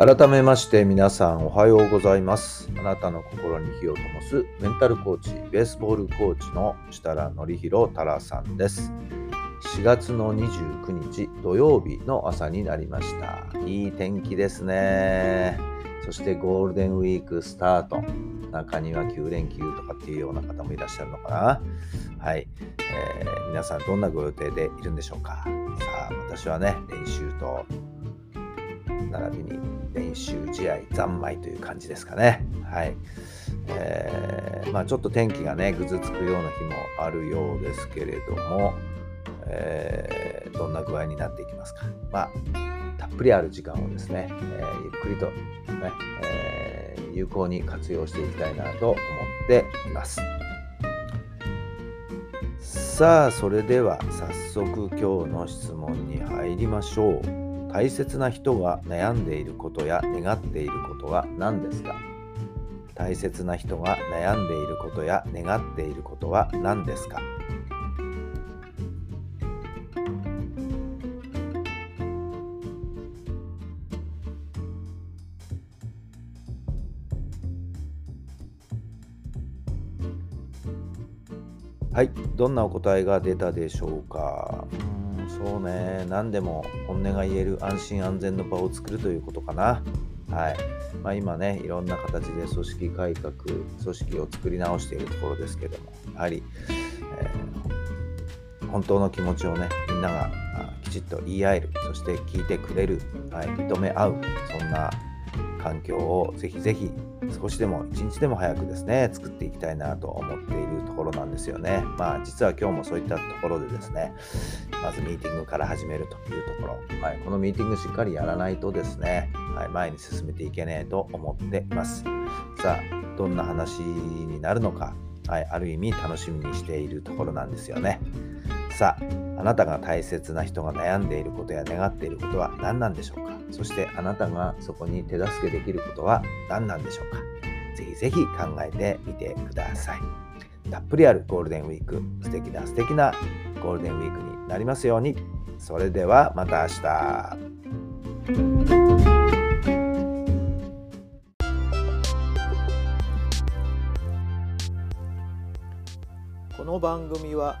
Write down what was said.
改めまして皆さんおはようございます。あなたの心に火を灯すメンタルコーチベースボールコーチの設楽範弘太良さんです。4月の29日土曜日の朝になりました。いい天気ですね。そしてゴールデンウィークスタート。中には9連休とかっていうような方もいらっしゃるのかな。はい、えー、皆さんどんなご予定でいるんでしょうか。さあ私はね練習と並びに練習試合三昧という感じですかね。はい。えー、まあちょっと天気がね、ぐずつくような日もあるようですけれども、えー、どんな具合になっていきますか。まあ、たっぷりある時間をですね、えー、ゆっくりとね、えー、有効に活用していきたいなと思っています。さあ、それでは早速今日の質問に入りましょう。大切な人が悩んでいることや願っていることは何ですか？大切な人が悩んでいることや願っていることは何ですか？はい、どんなお答えが出たでしょうか？そうね、何でも本音が言える安心安全の場を作るということかな。はい。まあ、今ね、いろんな形で組織改革、組織を作り直しているところですけども、やはり、えー、本当の気持ちをね、みんながきちっと言い合える、そして聞いてくれる、はい、認め合う、そんな環境をぜひぜひ少しでも一日でも早くですね作っていきたいなと思っているところなんですよね。まあ実は今日もそういったところでですねまずミーティングから始めるというところ、はい、このミーティングしっかりやらないとですね、はい、前に進めていけねえと思っています。さあどんな話になるのか、はい、ある意味楽しみにしているところなんですよね。さああなたが大切な人が悩んでいることや願っていることは何なんでしょうか？そしてあなたがそこに手助けできることは何なんでしょうか？ぜひぜひ考えてみてください。たっぷりあるゴールデンウィーク、素敵な素敵なゴールデンウィークになりますように。それではまた明日。この番組は